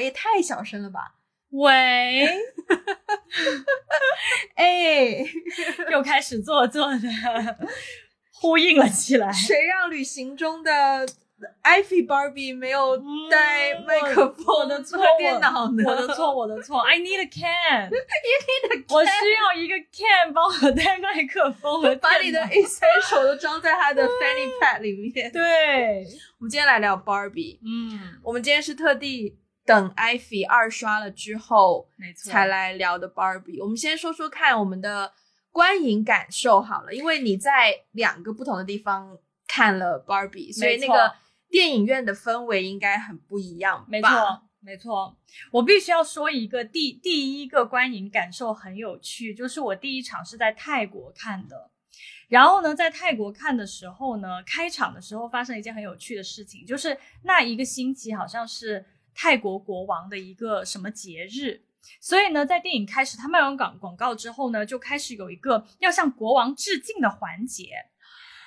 喂也太小声了吧？喂，哎，又开始做作的呼应了起来。谁让旅行中的 Ivy Barbie 没有带嗯麦克风、我的电脑呢？我的错，我的错。I need a can，You need a 我需要一个 can 帮我带麦克风和把你的 essential 都装在他的 fanny pack 里面。对，我们今天来聊 Barbie，嗯，我们今天是特地等 Ivy 二刷了之后没错，才来聊的 Barbie。我们先说说看我们的观影感受好了，因为你在两个不同的地方看了 Barbie，所以那个电影院的氛围应该很不一样吧？没错，没错，我必须要说一个第第一个观影感受很有趣，就是我第一场是在泰国看的。然后呢，在泰国看的时候呢，开场的时候发生了一件很有趣的事情，就是那一个星期好像是泰国国王的一个什么节日，所以呢，在电影开始他卖完广广告之后呢，就开始有一个要向国王致敬的环节。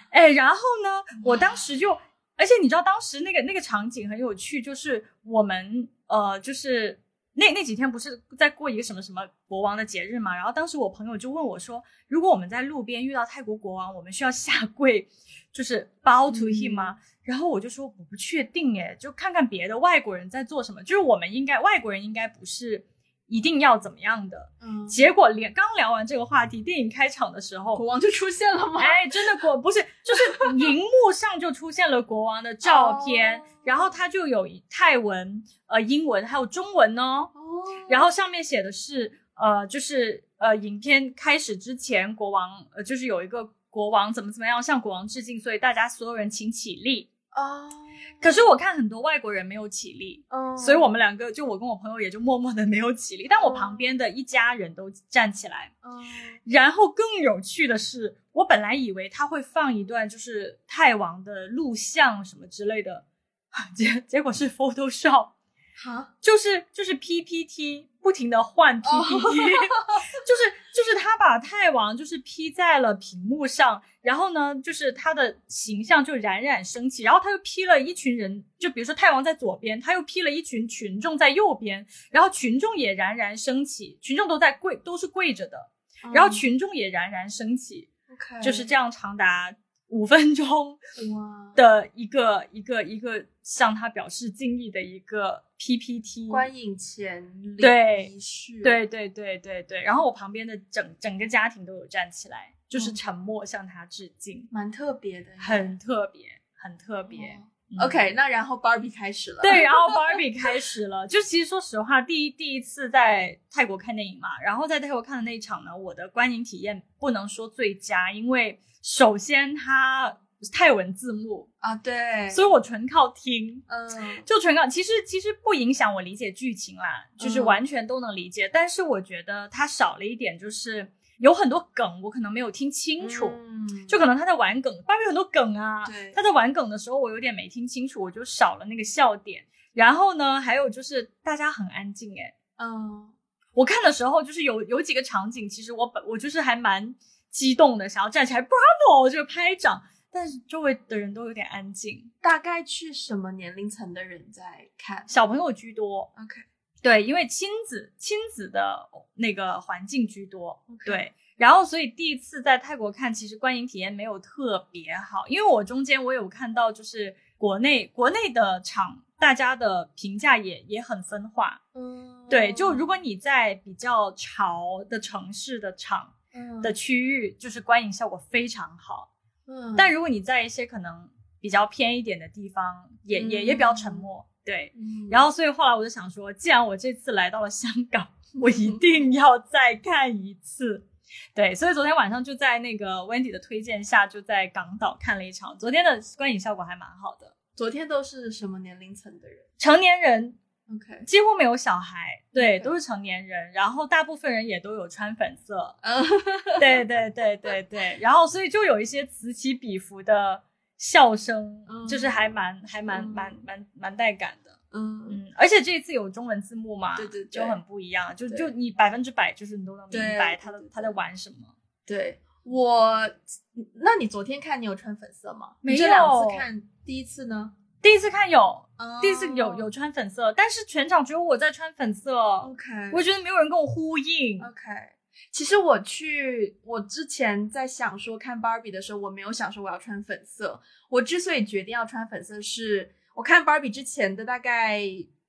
哎，然后呢，我当时就，而且你知道当时那个那个场景很有趣，就是我们呃，就是那那几天不是在过一个什么什么国王的节日嘛，然后当时我朋友就问我说，如果我们在路边遇到泰国国王，我们需要下跪，就是 bow to him 吗？然后我就说我不确定诶，就看看别的外国人在做什么，就是我们应该外国人应该不是一定要怎么样的。嗯，结果连刚聊完这个话题，电影开场的时候，国王就出现了吗？哎，真的国不是，就是荧幕上就出现了国王的照片，哦然后它就有泰文、呃英文还有中文哦，哦然后上面写的是呃就是呃影片开始之前，国王呃就是有一个国王怎么怎么样向国王致敬，所以大家所有人请起立。哦，可是我看很多外国人没有起立，嗯。所以我们两个就我跟我朋友也就默默的没有起立，但我旁边的一家人都站起来。嗯。然后更有趣的是，我本来以为他会放一段就是泰王的录像什么之类的，结结果是 Photoshop，好，就是就是 PPT 不停的换 PPT，、就是就是他把泰王就是 P 在了屏幕上，然后呢，就是他的形象就冉冉升起，然后他又 P 了一群人，就比如说泰王在左边，他又 P 了一群群众在右边，然后群众也冉冉升起，群众都在跪，都是跪着的，然后群众也冉冉升起就是这样长达五分钟哇，的一个一个一个向他表示敬意的一个 PPT。观影前对对对对对对，然后我旁边的整整个家庭都有站起来，就是嗯。沉默向他致敬，蛮特别的，很特别，很特别。OK，那然后 Barbie 开始了，对，然后 Barbie 开始了。就其实说实话，第一第一次在泰国看电影嘛，然后在泰国看的那一场呢，我的观影体验不能说最佳，因为首先它泰文字幕，啊，对，所以我纯靠听。嗯就纯靠，其实其实不影响我理解剧情啦，就是嗯完全都能理解。但是我觉得它少了一点，就是有很多梗我可能没有听清楚，嗯就可能他在玩梗，芭比很多梗啊，对他在玩梗的时候我有点没听清楚，我就少了那个笑点。然后呢，还有就是大家很安静，诶，嗯我看的时候就是有有几个场景，其实我本我就是还蛮激动的，想要站起来 bravo 就拍掌，但是周围的人都有点安静，大概去什么年龄层的人在看小朋友居多。？OK，对，因为亲子亲子的那个环境居多对。然后，所以第一次在泰国看，其实观影体验没有特别好，因为我中间我有看到，就是国内国内的场，大家的评价也也很分化。嗯对，就如果你在比较潮的城市的场嗯的区域，就是观影效果非常好。嗯但如果你在一些可能比较偏一点的地方，也也也比较沉默。对，嗯然后所以后来我就想说，既然我这次来到了香港，我一定要再看一次。对，所以昨天晚上就在那个 Wendy 的推荐下，就在港岛看了一场，昨天的观影效果还蛮好的。昨天都是什么年龄层的人成年人？OK，几乎没有小孩，对都是成年人，然后大部分人也都有穿粉色，嗯 对对对对对，然后所以就有一些此起彼伏的笑声，嗯就是还蛮还蛮嗯蛮蛮蛮带感的。嗯嗯，而且这一次有中文字幕嘛，对对对就很不一样，就就你百分之百就是你都能明白他的他在玩什么。对我，那你昨天看你有穿粉色吗？没你这两有次看，第一次呢？第一次看有，哦第一次有有穿粉色，但是全场只有我在穿粉色，OK，我觉得没有人跟我呼应。OK。其实我去，我之前在想说看芭比的时候，我没有想说我要穿粉色。我之所以决定要穿粉色是，我看芭比之前的大概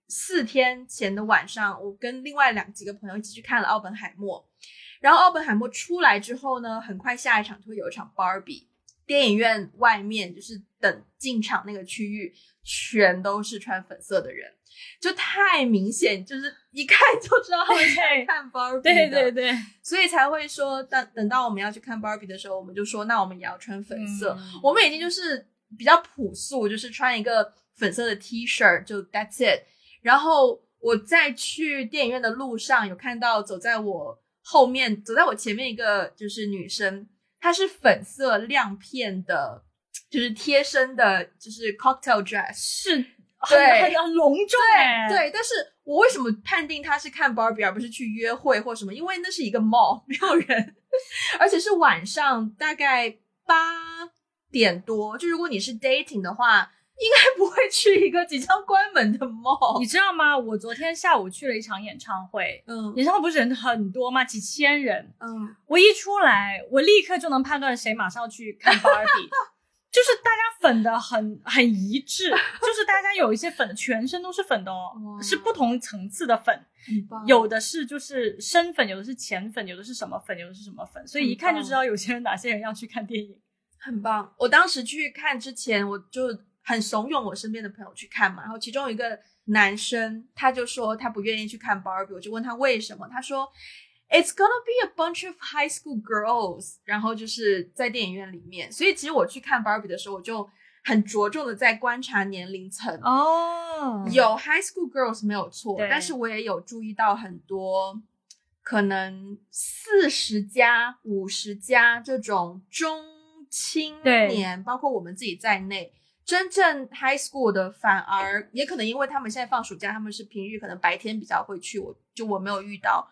四天前的晚上，我跟另外两几个朋友一起去看了奥本海默。然后奥本海默出来之后呢，很快下一场就会有一场芭比。电影院外面就是等进场那个区域，全都是穿粉色的人，就太明显，就是一看就知道他们是在 看 Barbie 的。对对对，所以才会说，等等到我们要去看 Barbie 的时候，我们就说，那我们也要穿粉色。嗯我们已经就是比较朴素，就是穿一个粉色的 T 恤，就 That's it。然后我在去电影院的路上，有看到走在我后面、走在我前面一个就是女生，她是粉色亮片的，就是贴身的，就是 cocktail dress。是对很很隆重对、对，但是我为什么判定他是看 Barbie 而不是去约会或什么？因为那是一个 mall，没有人，而且是晚上大概八点多。就如果你是 dating 的话，应该不会去一个即将关门的 mall。你知道吗？我昨天下午去了一场演唱会，嗯演唱会不是人很多吗？几千人。嗯，我一出来，我立刻就能判断谁马上要去看 Barbie，就是大家粉的很很一致，就是大家有一些粉全身都是粉的哦，是不同层次的粉，很棒有的是就是深粉，有的是浅粉，有的是什么粉，有的是什么粉，所以一看就知道有些人哪些人要去看电影。很棒。我当时去看之前，我就很怂恿我身边的朋友去看嘛。然后其中有一个男生，他就说他不愿意去看 Barbie，我就问他为什么，他说 It's gonna be a bunch of high school girls，然后就是在电影院里面。所以其实我去看 Barbie 的时候，我就很着重的在观察年龄层。哦有 high school girls 没有错，但是我也有注意到很多可能四十加、五十加这种中青年，包括我们自己在内，真正 high school 的反而也可能因为他们现在放暑假，他们是平日可能白天比较会去，我就我没有遇到。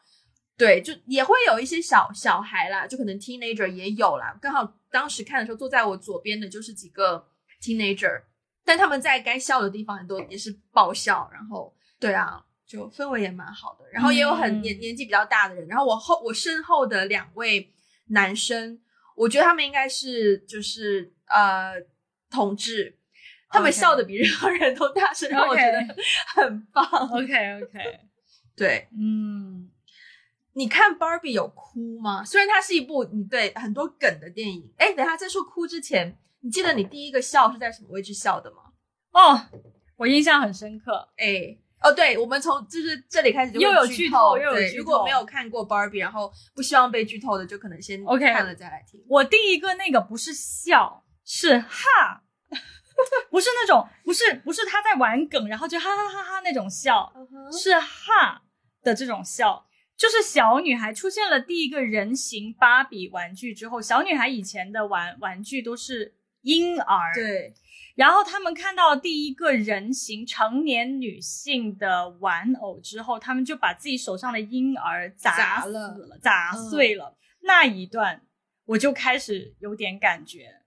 对，就也会有一些小小孩啦，就可能 teenager 也有啦。刚好当时看的时候，坐在我左边的就是几个 teenager，但他们在该笑的地方很多也是爆笑，然后对啊，就氛围也蛮好的。然后也有很嗯年、年纪比较大的人，然后我后我身后的两位男生，我觉得他们应该是就是呃同志，他们笑的比任何人都大声，让我觉得很棒。OK OK，对，嗯，你看 Barbie 有哭吗？虽然它是一部你对很多梗的电影。哎，等一下在说哭之前，你记得你第一个笑是在什么位置笑的吗？哦，我印象很深刻。哎，哦，对，我们从就是这里开始就又有剧剧透又有对剧透如果没有看过 Barbie，然后不希望被剧透的，就可能先 OK 看了再来听。我第一个那个不是笑，是哈，不是那种，不是不是他在玩梗，然后就哈哈哈哈那种笑，是哈的这种笑。就是小女孩出现了第一个人形芭比玩具之后，小女孩以前的玩玩具都是婴儿，对，然后他们看到第一个人形成年女性的玩偶之后，他们就把自己手上的婴儿砸死砸了了，砸碎了。那一段我就开始有点感觉，哦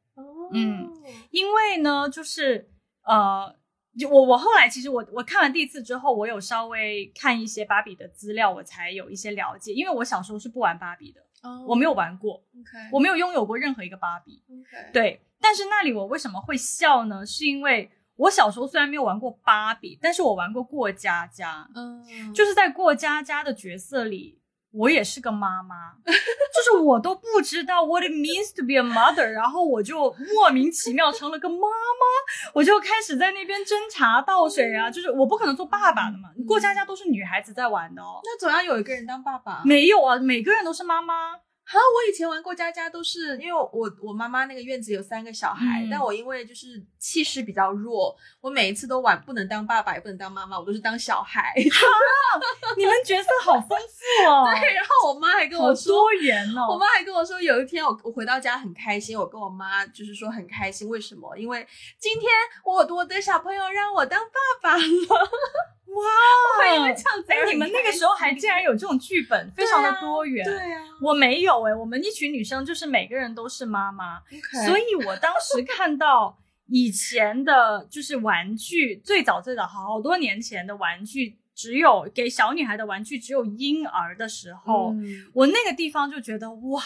嗯，因为呢，就是呃，就我我后来其实我我看完第一次之后，我有稍微看一些芭比的资料，我才有一些了解。因为我小时候是不玩芭比的，哦我没有玩过我没有拥有过任何一个芭比。对，但是那里我为什么会笑呢？是因为我小时候虽然没有玩过芭比，但是我玩过过家家，嗯，就是在过家家的角色里，我也是个妈妈，就是我都不知道 what it means to be a mother，然后我就莫名其妙成了个妈妈，我就开始在那边斟茶倒水啊，就是我不可能做爸爸的嘛，过家家都是女孩子在玩的哦。那总要有一个人当爸爸。没有啊，每个人都是妈妈。哈，我以前玩过家家，都是因为我我妈妈那个院子有三个小孩，嗯但我因为就是气势比较弱，我每一次都玩不能当爸爸，也不能当妈妈，我都是当小孩。你们角色好丰富哦，对，然后我妈还跟我说，多元哦。我妈还跟我说，有一天我我回到家很开心，我跟我妈就是说很开心，为什么？因为今天我我的小朋友让我当爸爸了，哇！因为这样子哎，你们那个时候还竟然有这种剧本，非常的多元。对啊，我没有哎、我们一群女生就是每个人都是妈妈。所以我当时看到以前的就是玩具，最早最早好多年前的玩具，只有给小女孩的玩具，只有婴儿的时候，嗯。我那个地方就觉得哇，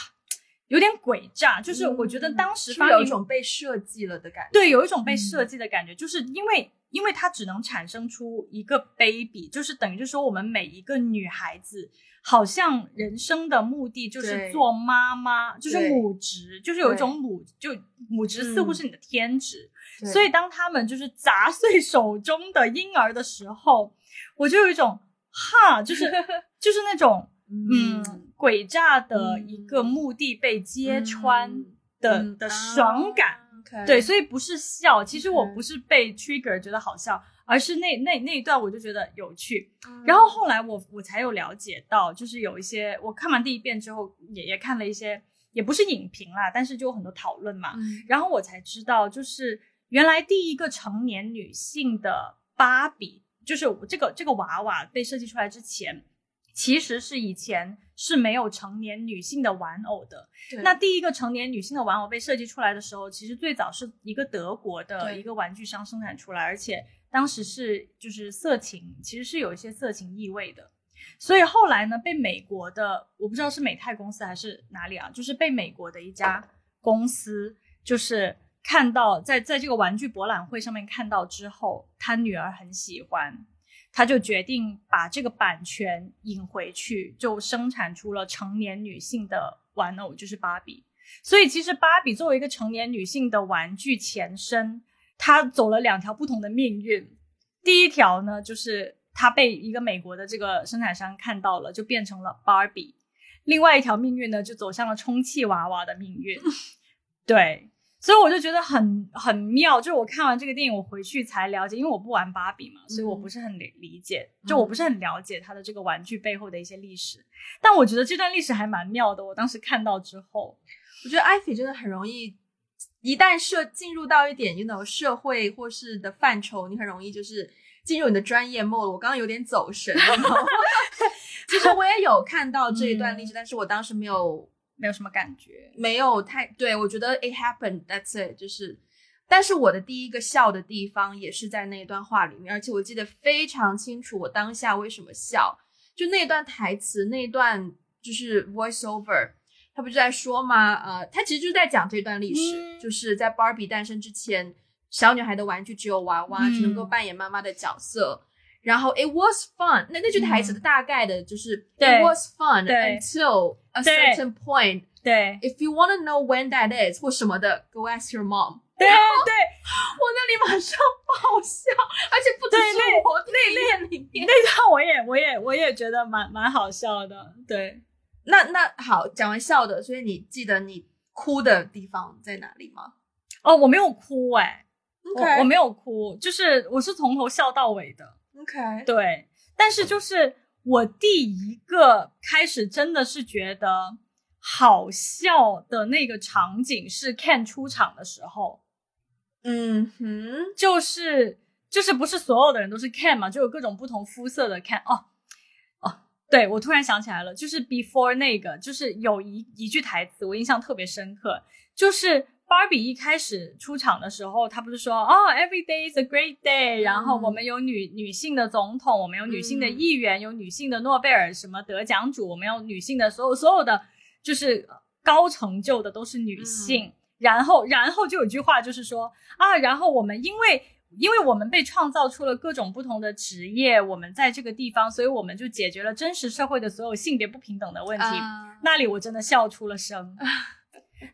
有点诡诈，就是我觉得当时是不是有一种被设计了的感觉。对，有一种被嗯。设计的感觉，就是因为因为它只能产生出一个 baby，就是等于就是说我们每一个女孩子。好像人生的目的就是做妈妈，就是母职，就是有一种母就母职似乎嗯是你的天职，对。所以当他们就是砸碎手中的婴儿的时候，我就有一种哈，就是就是那种 嗯诡诈的一个目的被揭穿的、嗯的爽感。对，所以不是笑，其实我不是被 trigger 觉得好笑，而是那那那一段我就觉得有趣。嗯然后后来我我才有了解到，就是有一些我看完第一遍之后，也也看了一些，也不是影评啦，但是就有很多讨论嘛。嗯然后我才知道，就是原来第一个成年女性的芭比，就是这个这个娃娃被设计出来之前，其实是以前是没有成年女性的玩偶的。那第一个成年女性的玩偶被设计出来的时候，其实最早是一个德国的一个玩具商生产出来，而且当时是就是色情，其实是有一些色情意味的。所以后来呢，被美国的我不知道是美泰公司还是哪里啊，就是被美国的一家公司就是看到在在这个玩具博览会上面看到之后，他女儿很喜欢，他就决定把这个版权引回去，就生产出了成年女性的玩偶，就是芭比。所以其实芭比作为一个成年女性的玩具前身，她走了两条不同的命运。第一条呢，就是她被一个美国的这个生产商看到了，就变成了芭比。另外一条命运呢，就走向了充气娃娃的命运。对，所以我就觉得很很妙。就是我看完这个电影，我回去才了解，因为我不玩芭比嘛，所以我不是很理理解，就我不是很了解它的这个玩具背后的一些历史。但我觉得这段历史还蛮妙的。我当时看到之后，我觉得艾菲真的很容易，一旦涉进入到一点 you know 社会或是的范畴，你很容易就是进入你的专业 mode。我刚刚有点走神，其实我也有看到这一段历史，但是我当时没有没有什么感觉。没有太对我觉得 it happened that's it 就是。但是我的第一个笑的地方也是在那一段话里面，而且我记得非常清楚，我当下为什么笑，就那段台词，那段就是 voice over，他不是在说吗？呃，他其实就是在讲这段历史，嗯就是在 Barbie 诞生之前，小女孩的玩具只有娃娃，嗯只能够扮演妈妈的角色。然后 it was fun，那那句台词的大概的就是、嗯 it was fun until a certain point。对 If you want to know when that is 或什么的，go ask your mom。对对，我那里马上爆笑，而且不只是我，那恋里面。那段我也我也我也觉得蛮蛮好笑的。对，那那好，讲完笑的，所以你记得你哭的地方在哪里吗哦，我没有哭哎、我我没有哭，就是我是从头笑到尾的。OK，对，但是就是我第一个开始真的是觉得好笑的那个场景是 Ken 出场的时候，嗯哼，就是就是不是所有的人都是 Ken 嘛，就有各种不同肤色的 Ken 哦哦，对我突然想起来了，就是 Before 那个，就是有一一句台词我印象特别深刻，就是。芭比一开始出场的时候，她不是说哦，Every day is a great day，、然后我们有女女性的总统，我们有女性的嗯。议员，有女性的诺贝尔什么得奖主，我们有女性的所有所有的就是高成就的都是女性。然后，然后就有句话就是说啊，然后我们因为因为我们被创造出了各种不同的职业，我们在这个地方，所以我们就解决了真实社会的所有性别不平等的问题。啊。那里我真的笑出了声，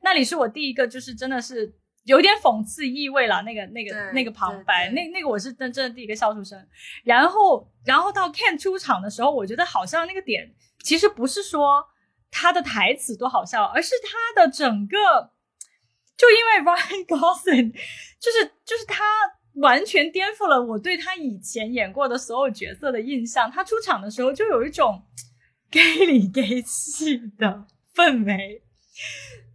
那里是我第一个就是真的是有点讽刺意味了，那个那个那个旁白，那那个我是真真的第一个笑出声。然后然后到 Ken 出场的时候，我觉得好像那个点其实不是说他的台词多好笑，而是他的整个，就因为 Ryan Gosling，就是就是他完全颠覆了我对他以前演过的所有角色的印象。他出场的时候就有一种 gay 里 gay 气的氛围，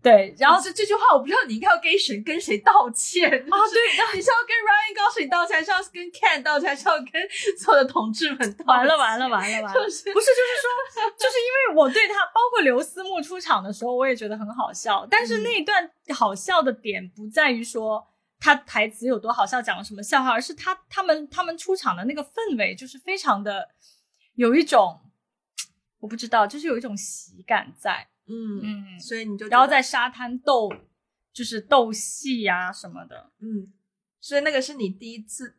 对，然后这这句话我不知道你应该要跟谁跟谁道歉哦，对，你是要跟 Ryan 告诉你道歉，还是要跟 Ken 道歉，还是要跟所有的同志们道歉？完了完了完了完了，就是不是就是说，就是因为我对他，包括刘思慕出场的时候，我也觉得很好笑，但是那一段好笑的点不在于说他台词有多好笑，讲了什么笑话，而是他他们他们出场的那个氛围就是非常的有一种我不知道，就是有一种喜感在，嗯嗯，所以你就然后在沙滩斗就是斗戏呀、什么的，嗯，所以那个是你第一次，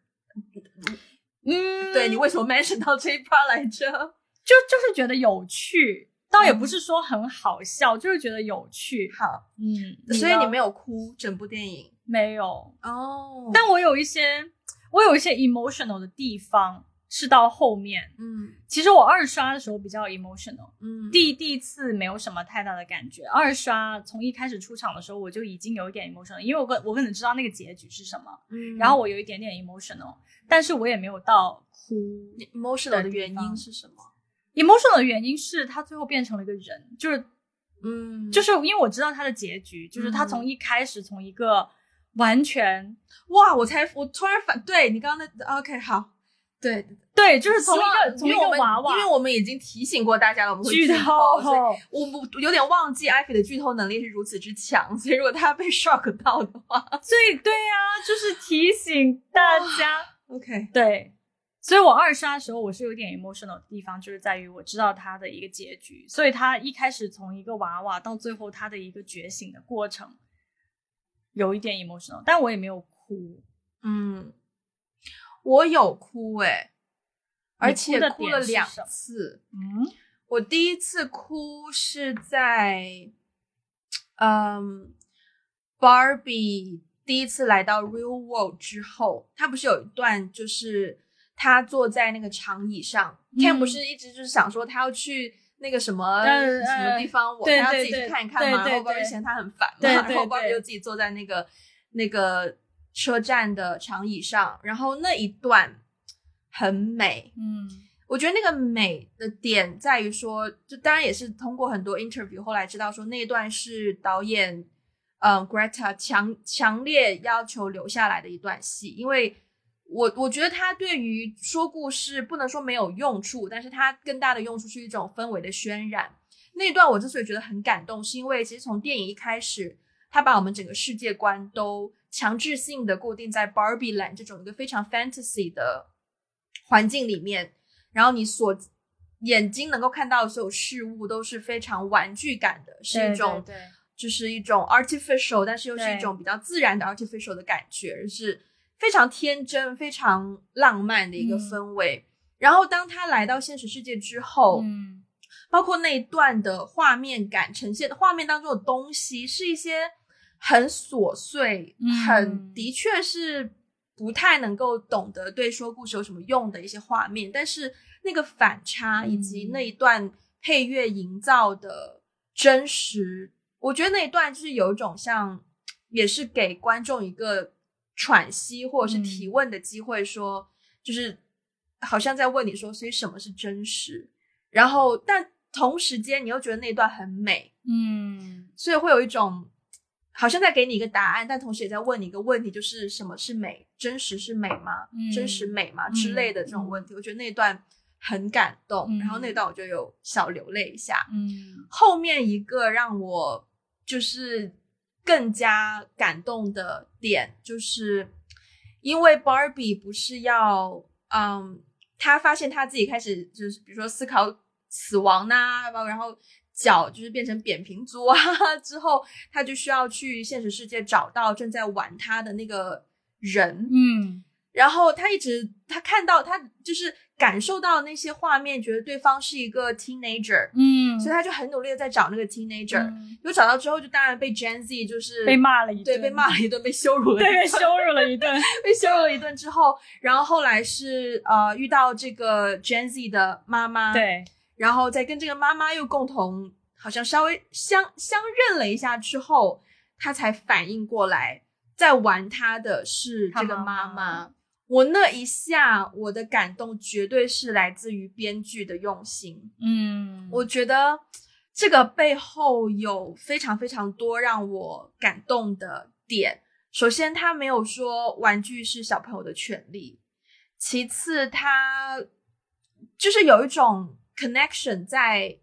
嗯，对你为什么 mention 到这一 part 来着？就就是觉得有趣，倒也嗯。不是说很好笑，就是觉得有趣，好，嗯，所以你没有哭整部电影？没有，哦。但我有一些我有一些 emotional 的地方是到后面。嗯。其实我二刷的时候比较 emotional，嗯。第第一次没有什么太大的感觉，二刷从一开始出场的时候我就已经有一点 emotional，因为我可我可能知道那个结局是什么，嗯。然后我有一点点 emotional，但是我也没有到哭。emotional 的原因是什么？emotional 的原因是他最后变成了一个人，就是嗯，就是因为我知道他的结局，就是他从一开始从一个完全哇，我才我突然反对你刚刚那 OK 好，对，对，就是从一个从一个娃娃因为我们已经提醒过大家了，我们会剧透，所以，我我有点忘记艾菲的剧透能力是如此之强，所以如果他被 shock 到的话 所以对呀、就是提醒大家。，OK，对，所以我二刷的时候，我是有点 emotional 的地方，就是在于我知道他的一个结局，所以他一开始从一个娃娃到最后他的一个觉醒的过程，有一点 emotional，但我也没有哭。嗯，我有哭诶、而且哭了两次。嗯我第一次哭是在，嗯，Barbie 第一次来到 Real World 之后，他不是有一段就是他坐在那个长椅上、嗯 c a m 不是一直就是想说他要去那个什么、呃什么地方，我要自己去看一看嘛，然后 Barbie 嫌他很烦嘛，然后 Barbie 就自己坐在那个那个车站的长椅上，然后那一段很美，嗯。我觉得那个美的点在于说，就当然也是通过很多 interview 后来知道说那一段是导演嗯 Greta 强强烈要求留下来的一段戏，因为我我觉得他对于说故事不能说没有用处，但是它更大的用处是一种氛围的渲染。那一段我之所以觉得很感动，是因为其实从电影一开始，他把我们整个世界观都强制性的固定在 Barbie Land 这种一个非常 fantasy 的环境里面。然后你所眼睛能够看到的所有事物都是非常玩具感的，是一种对就是一种 artificial，但是又是一种比较自然的 artificial 的感觉，是非常天真、非常浪漫的一个嗯氛围。然后当他来到现实世界之后，嗯包括那一段的画面感呈现的画面当中的东西，是一些很琐碎、嗯。很的确是不太能够懂得对说故事有什么用的一些画面，但是那个反差以及嗯。那一段配乐营造的真实，我觉得那一段就是有一种像，也是给观众一个喘息或者是提嗯。问的机会说，就是好像在问你说，所以什么是真实？然后，但同时间你又觉得那一段很美，嗯。所以会有一种好像在给你一个答案，但同时也在问你一个问题，就是什么是美？真实是美吗？嗯真实美吗？嗯之类的这种问题，我觉得那段很感动，嗯然后那段我就有小流泪一下。嗯后面一个让我就是更加感动的点，就是因为 Barbie 不是要，嗯，他发现他自己开始就是比如说思考死亡呐、然后脚就是变成扁平足啊，之后他就需要去现实世界找到正在玩他的那个人，嗯。然后他一直他看到他就是感受到那些画面，觉得对方是一个 teenager，嗯，所以他就很努力的在找那个 teenager，、嗯有找到之后，就当然被 Gen Z 就是被骂了一顿，对被骂了一顿，被羞辱了一对，顿，被羞辱了一顿。被羞辱了一顿之后，然后后来是呃遇到这个 Gen Z 的妈妈，，对，然后再跟这个妈妈又共同好像稍微相相认了一下之后，他才反应过来，在玩他的是这个妈妈我那一下，我的感动绝对是来自于编剧的用心。嗯，我觉得这个背后有非常非常多让我感动的点。首先，他没有说玩具是小朋友的权利；其次，他就是有一种 connection 在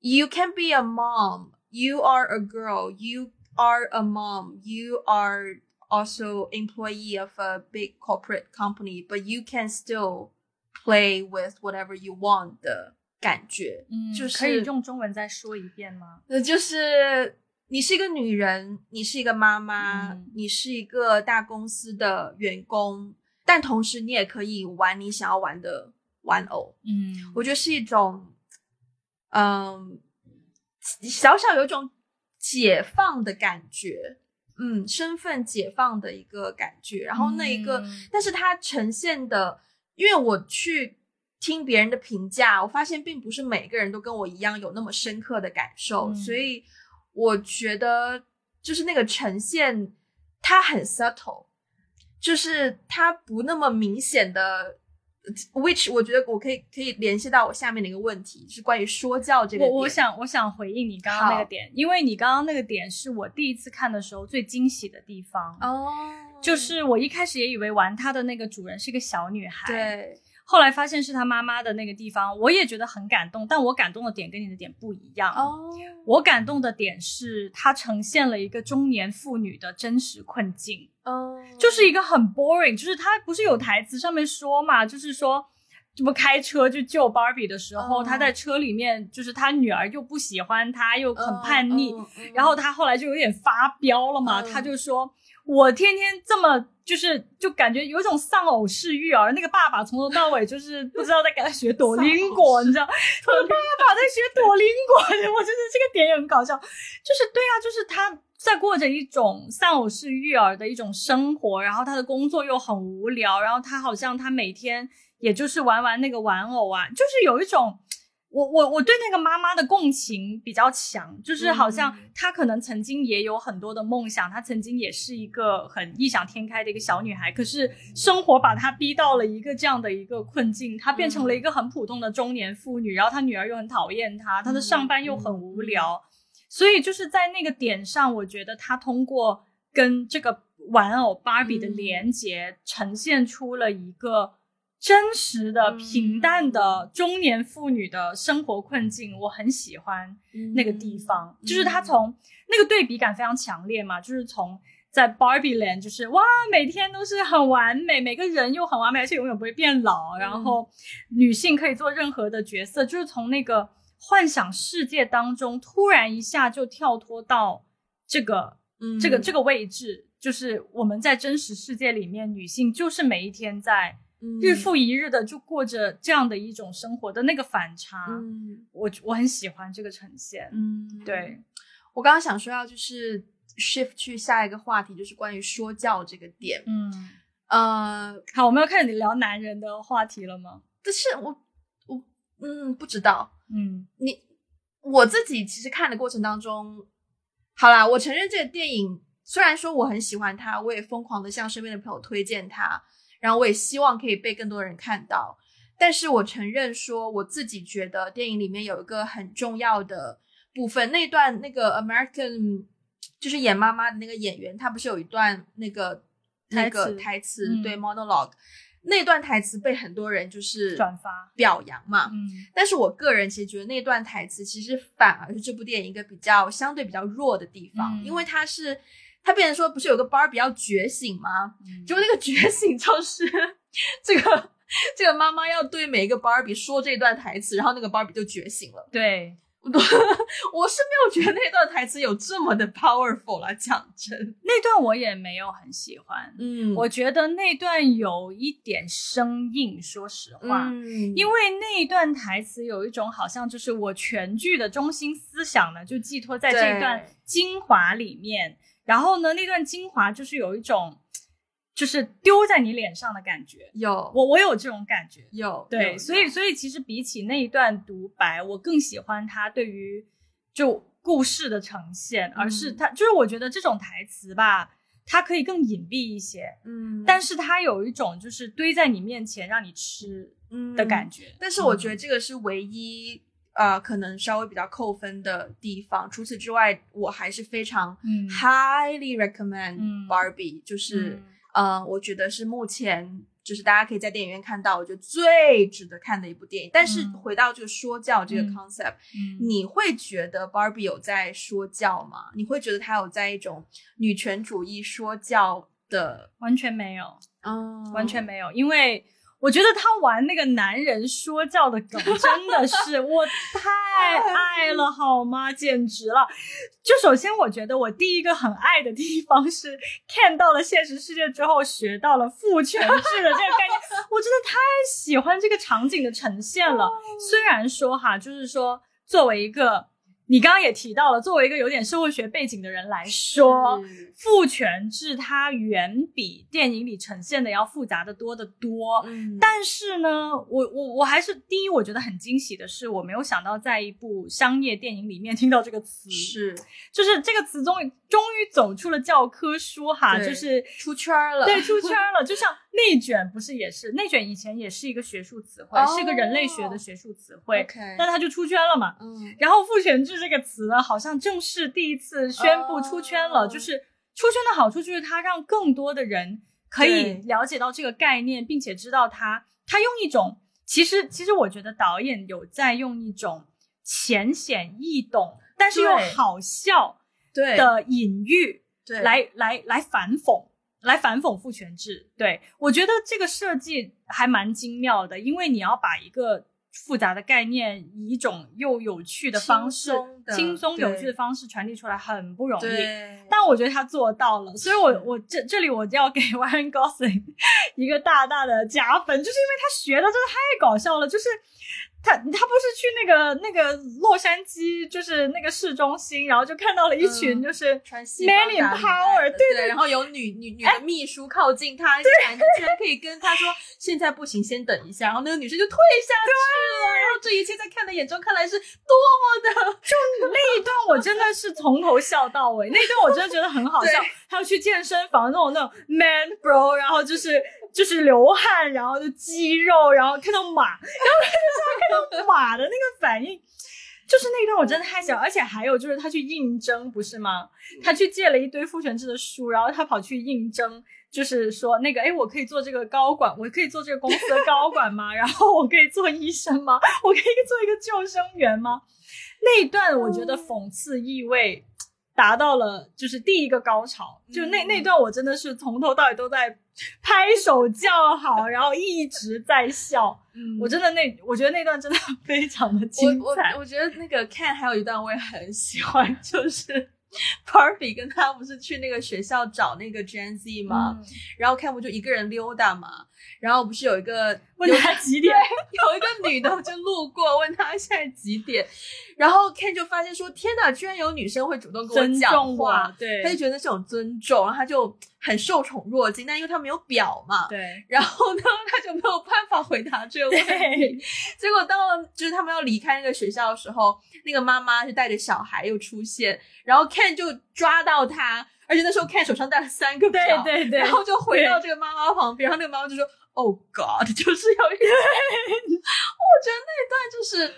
“you can be a mom, you are a girl, you are a mom, you are also employee of a big corporate company, but you can still play with whatever you want 的感觉。嗯，就是可以用中文再说一遍吗？那就是你是一个女人，你是一个妈妈，嗯你是一个大公司的员工，但同时你也可以玩你想要玩的 玩偶。嗯，我觉得是一种，嗯，小小有一种解放的感觉，嗯，身份解放的一个感觉。然后那一个，嗯但是它呈现的，因为我去听别人的评价，我发现并不是每个人都跟我一样有那么深刻的感受，嗯所以我觉得就是那个呈现，它很 subtle，就是它不那么明显的。Which 我觉得我可以可以联系到我下面的一个问题，就是关于说教这个点。我我想我想回应你刚刚那个点，因为你刚刚那个点是我第一次看的时候最惊喜的地方。哦，就是我一开始也以为玩它的那个主人是个小女孩，，对，后来发现是他妈妈的那个地方，我也觉得很感动，但我感动的点跟你的点不一样。哦，我感动的点是它呈现了一个中年妇女的真实困境，哦，就是一个很 boring，就是他不是有台词上面说嘛，就是说。这不开车去救 Barbie 的时候，哦他在车里面，就是他女儿又不喜欢他，又很叛逆，然后他后来就有点发飙了嘛，嗯他就说：“我天天这么就是就感觉有一种丧偶式育儿，那个爸爸从头到尾就是 不知道在给他学朵林果，你知道，他的爸爸在学朵林果，我觉得这个点也很搞笑。就是对啊，就是他在过着一种丧偶式育儿的一种生活，然后他的工作又很无聊，然后他好像他每天也就是玩玩那个玩偶啊，就是有一种。”我我我对那个妈妈的共情比较强，就是好像嗯。她可能曾经也有很多的梦想，她曾经也是一个很异想天开的一个小女孩，可是生活把她逼到了一个这样的一个困境，她变成了一个很普通的中年妇女，然后她女儿又很讨厌她，她的上班又很无聊，所以就是在那个点上，我觉得她通过跟这个玩偶芭比的嗯。连接，呈现出了一个。真实的、嗯。平淡的中年妇女的生活困境，我很喜欢那个地方，嗯就是它从那个对比感非常强烈嘛，就是从在 Barbie Land，就是哇，每天都是很完美，每个人又很完美，而且永远不会变老，然后女性可以做任何的角色，就是从那个幻想世界当中突然一下就跳脱到这个嗯这个这个位置，就是我们在真实世界里面，女性就是每一天在。日复一日的就过着这样的一种生活的那个反差，嗯我我很喜欢这个呈现。嗯，对，我刚刚想说要就是 shift 去下一个话题，就是关于说教这个点。嗯，呃，好，我们要开始聊男人的话题了吗？但是我我嗯不知道，嗯你我自己其实看的过程当中，好啦，我承认这个电影虽然说我很喜欢它，我也疯狂的向身边的朋友推荐它，然后我也希望可以被更多人看到，但是我承认说我自己觉得电影里面有一个很重要的部分，那段那个 American 就是演妈妈的那个演员，他不是有一段那个那个台词台词嗯。对 monologue 那段台词被很多人就是转发。表扬嘛，嗯。但是我个人其实觉得那段台词其实反而是这部电影一个比较相对比较弱的地方，嗯。因为它是它变成说不是有个 Barbie 要觉醒吗？嗯结果那个觉醒就是这个这个妈妈要对每一个 Barbie 说这段台词，然后那个 Barbie 就觉醒了。对，我是没有觉得那段台词有这么的 powerful 啦，讲真，那段我也没有很喜欢，嗯我觉得那段有一点生硬，说实话。嗯，因为那一段台词有一种好像就是我全剧的中心思想呢，就寄托在这段精华里面。然后呢，那段精华就是有一种，就是丢在你脸上的感觉。有我我有这种感觉，有对，有所以所以其实比起那一段独白，我更喜欢他对于就故事的呈现，而是嗯他就是我觉得这种台词吧，它可以更隐蔽一些，嗯，但是它有一种就是堆在你面前让你吃的感觉。觉。但是我觉得嗯这个是唯一、呃可能稍微比较扣分的地方。除此之外，我还是非常嗯。highly recommend 嗯。Barbie，、就是嗯。呃，我觉得是目前就是大家可以在电影院看到，我觉得最值得看的一部电影。但是嗯。回到这个说教这个嗯。concept，、嗯。你会觉得 Barbie 有在说教吗？你会觉得她有在一种女权主义说教的，完全没有，嗯，完全没有，因为我觉得他玩那个男人说教的梗真的是 我太爱了，好吗？简直了！就首先，我觉得我第一个很爱的地方是看到了现实世界之后，学到了父权制的这个概念，我真的太喜欢这个场景的呈现了。虽然说哈，就是说作为一个。你刚刚也提到了，作为一个有点社会学背景的人来说，父权制它远比电影里呈现的要复杂的多得多。嗯，但是呢，我我我还是第一，我觉得很惊喜的是，我没有想到在一部商业电影里面听到这个词，是，就是这个词终于终于走出了教科书哈，就是出圈了，对，出圈了，就像。内卷不是也是内卷？以前也是一个学术词汇，是一个人类学的学术词汇。但它就出圈了嘛。嗯。然后“父权制”这个词呢，好像正式第一次宣布出圈了。就是出圈的好处，就是它让更多的人可以了解到这个概念，并且知道它。它用一种，其实其实我觉得导演有在用一种浅显易懂，但是又好笑的隐喻，对，来来来反讽。来反讽父权制，对我觉得这个设计还蛮精妙的，因为你要把一个复杂的概念以一种又有趣的方式、轻松有趣的方式传递出来，很不容易。但我觉得他做到了，所以我我这这里我就要给 Ryan Gosling 一个大大的加分，就是因为他学的真的太搞笑了，就是。他他不是去那个那个洛杉矶，就是那个市中心，然后就看到了一群就是 man in power，对对，然后有女女女的秘书靠近他，男的居然可以跟他说现在不行，先等一下，然后那个女生就退下去了，然后这一切在看的眼中看来是多么的，就那一段我真的是从头笑到尾，那一段我真的觉得很好笑，还有去健身房那种那种 man bro，然后就是。就是流汗，然后就肌肉，然后看到马，然后就是看到 马的那个反应，就是那段我真的太想，而且还有就是他去应征，不是吗？他去借了一堆父权制的书，然后他跑去应征，就是说那个，哎，我可以做这个高管，我可以做这个公司的高管吗？然后我可以做医生吗？我可以做一个救生员吗？那一段我觉得讽刺意味达到了，就是第一个高潮，就那那段我真的是从头到尾都在。拍手叫好，然后一直在笑。嗯，我真的那，我觉得那段真的 非常的精彩。我我觉得那个 Ken 还有一段我也很喜欢，就是 Barbie 跟他不是去那个学校找那个 Gen Z 吗？然后 Ken 不就一个人溜达嘛？然后不是有一个 问他几点？有一个女的就路过问他现在几点，然后 Ken 就发现说：“天哪，居然有女生会主动跟我讲话。”对，他就觉得是种尊重，然后他就很受宠若惊。但因为他没有表嘛，对，然后呢，他就没有办法回答这个问题。结果到了就是他们要离开那个学校的时候，那个妈妈就带着小孩又出现，然后 Ken 就抓到他。而且那时候 Ken 手上带了三个票，对对对，然后就回到这个妈妈旁边，然后那个妈妈就说：“Oh God！” 就是要一段，我觉得那段就是，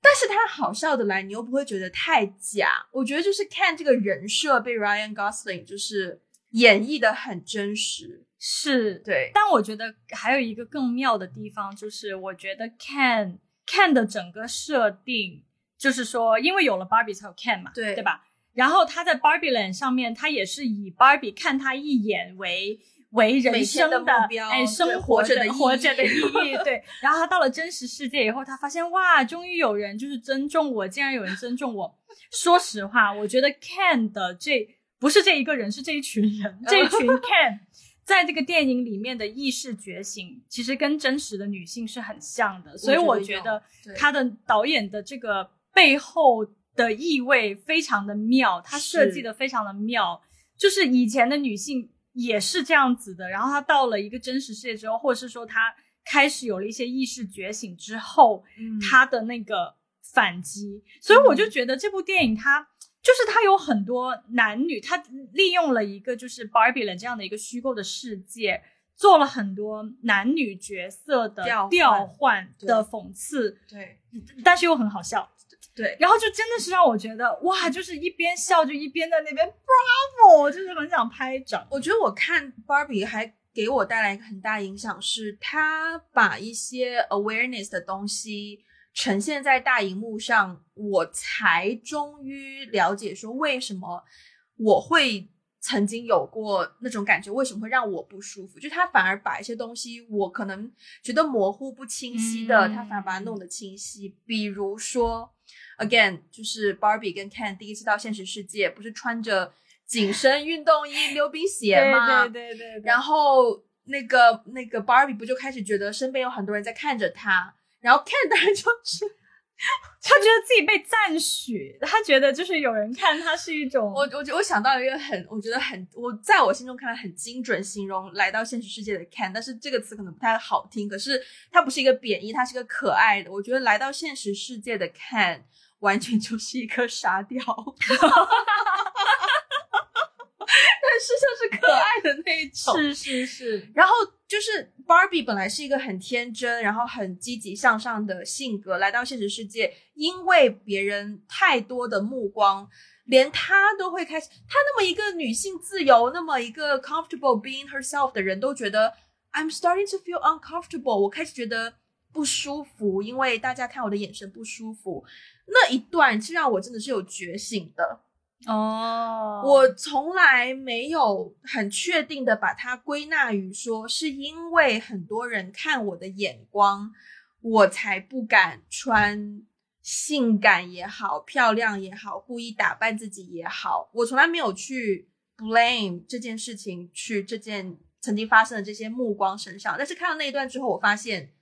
但是他好笑的来，你又不会觉得太假。我觉得就是看这个人设被 Ryan Gosling 就是演绎的很真实，是对。但我觉得还有一个更妙的地方，就是我觉得 Ken Ken 的整个设定，就是说，因为有了 Barbie 才有 Ken 嘛，对对吧？然后他在 Barbie Land 上面，他也是以 Barbie 看他一眼为为人生的目标，哎，生活着的活着的意义。对。然后他到了真实世界以后，他发现哇，终于有人就是尊重我，竟然有人尊重我。说实话，我觉得 Ken 的这不是这一个人，是这一群人，这一群 Ken 在这个电影里面的意识觉醒，其实跟真实的女性是很像的。所以我觉得他的导演的这个背后。的意味非常的妙，它设计的非常的妙，就是以前的女性也是这样子的，然后她到了一个真实世界之后，或者是说她开始有了一些意识觉醒之后，她的那个反击，所以我就觉得这部电影它就是它有很多男女，它利用了一个就是 Barbie 这样的一个虚构的世界，做了很多男女角色的调换的讽刺，对，但是又很好笑。对，然后就真的是让我觉得哇，就是一边笑就一边在那边 bravo，就是很想拍掌。我觉得我看 Barbie 还给我带来一个很大影响，是他把一些 awareness 的东西呈现在大荧幕上，我才终于了解说为什么我会曾经有过那种感觉，为什么会让我不舒服？就他反而把一些东西我可能觉得模糊不清晰的，他反而把它弄得清晰。比如说，again，就是 Barbie 跟 Ken 第一次到现实世界，不是穿着紧身运动衣、溜冰鞋吗？对对对对。然后那个那个 Barbie 不就开始觉得身边有很多人在看着他，然后 Ken 当然就是。他觉得自己被赞许，他觉得就是有人看他是一种，我我我想到一个很，我觉得很，我在我心中看来很精准形容来到现实世界的 Ken，，但是这个词可能不太好听，可是它不是一个贬义，它是个可爱的。我觉得来到现实世界的看，完全就是一颗沙雕。但是就是可爱的那种，是是是。然后就是 Barbie 本来是一个很天真，然后很积极向上的性格，来到现实世界，因为别人太多的目光，连她都会开始，她那么一个女性自由，那么一个 comfortable being herself 的人都觉得 I'm starting to feel uncomfortable，我开始觉得不舒服，因为大家看我的眼神不舒服。那一段是让我真的是有觉醒的。哦，我从来没有很确定的把它归纳于说，是因为很多人看我的眼光，我才不敢穿性感也好、漂亮也好、故意打扮自己也好。我从来没有去 blame 这件事情，去这件曾经发生的这些目光身上。但是看到那一段之后，我发现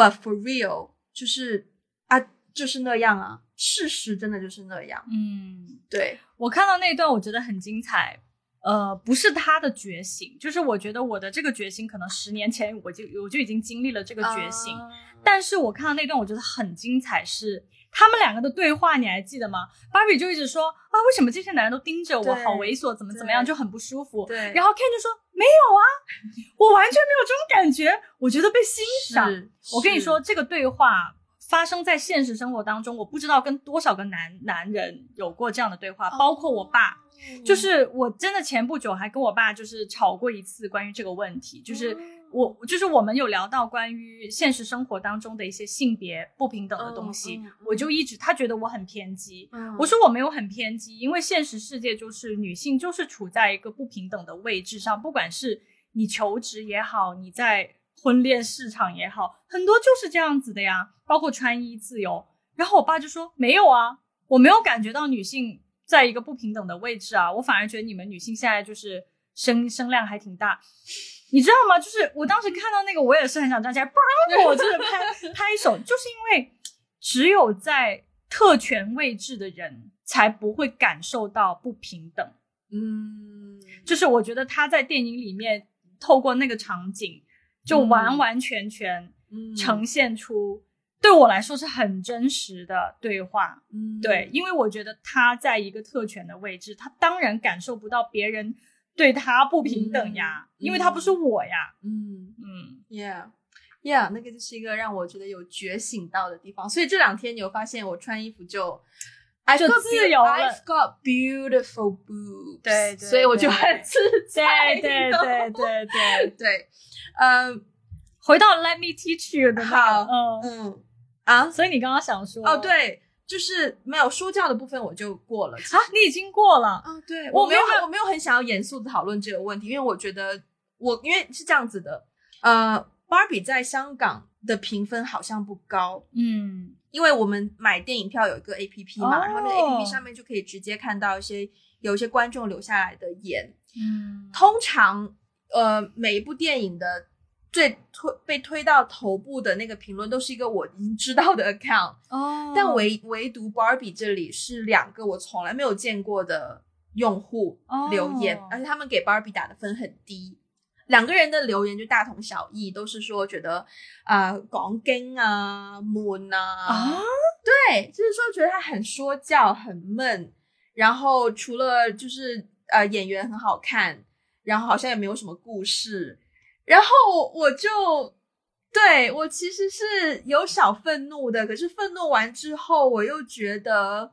，but for real，就是啊，就是那样啊。事实真的就是那样，嗯，对我看到那一段，我觉得很精彩。呃，不是他的觉醒，就是我觉得我的这个觉醒，可能十年前我就我就已经经历了这个觉醒。但是我看到那段，我觉得很精彩，是他们两个的对话，你还记得吗？芭比就一直说啊，为什么这些男人都盯着我，好猥琐，怎么怎么样，就很不舒服。对，然后 Ken 就说没有啊，我完全没有这种感觉，我觉得被欣赏。我跟你说，这个对话。发生在现实生活当中，我不知道跟多少个男男人有过这样的对话，包括我爸，就是我真的前不久还跟我爸就是吵过一次关于这个问题，就是我就是我们有聊到关于现实生活当中的一些性别不平等的东西，我就一直他觉得我很偏激，我说我没有很偏激，因为现实世界就是女性就是处在一个不平等的位置上，不管是你求职也好，你在。婚恋市场也好，很多就是这样子的呀，包括穿衣自由。然后我爸就说：“没有啊，我没有感觉到女性在一个不平等的位置啊，我反而觉得你们女性现在就是声声量还挺大，你知道吗？就是我当时看到那个，我也是很想站起来，帮我就是拍 拍手，就是因为只有在特权位置的人才不会感受到不平等。嗯，就是我觉得他在电影里面透过那个场景。就完完全全呈现出对我来说是很真实的对话，嗯，对，因为我觉得他在一个特权的位置，他当然感受不到别人对他不平等呀，因为他不是我呀，嗯嗯，Yeah，Yeah，那个就是一个让我觉得有觉醒到的地方，所以这两天你有发现我穿衣服就。就自由了。I've got beautiful boobs，对，所以我就很自 在。对对对对对。对。呃，回到 Let me teach you 的好，嗯。嗯。啊，所以你刚刚想说哦，对，就是没有说教的部分我就过了啊，你已经过了啊？对，我没有，我没有很想要严肃的讨论这个问题，因为我觉得我因为是这样子的，呃，Barbie 在香港的评分好像不高，嗯。因为我们买电影票有一个 A P P 嘛，然后那 A P P 上面就可以直接看到一些有一些观众留下来的言。嗯，通常呃每一部电影的最推被推到头部的那个评论都是一个我已经知道的 account。哦，但唯唯独 Barbie 这里是两个我从来没有见过的用户留言，而且他们给 Barbie 打的分很低。两个人的留言就大同小异，都是说觉得啊讲经啊闷啊啊，对，就是说觉得他很说教很闷，然后除了就是呃演员很好看，然后好像也没有什么故事，然后我就对我其实是有小愤怒的，可是愤怒完之后，我又觉得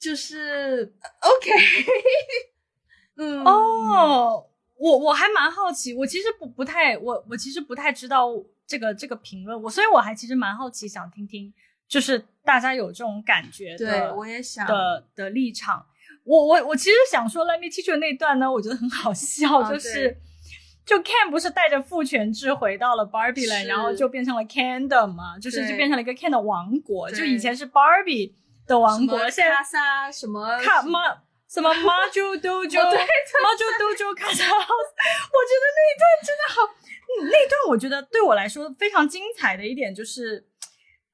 就是 OK，嗯哦。我我还蛮好奇，我其实不不太我我其实不太知道这个这个评论，我所以我还其实蛮好奇，想听听就是大家有这种感觉的，我也想的的立场。我我我其实想说，Let me teach you 那段呢，我觉得很好笑，啊就是对就 Ken 不是带着父权制回到了 Barbie 是。然后就变成了 Kingdom 嘛，就是就变成了一个 Ken 的王国，就以前是 Barbie 的王国，现在卡萨什么卡妈什么 Maju Dojo Maju Dojo 卡萨 House，我觉得那一段真的好，嗯那一段我觉得对我来说非常精彩的一点就是。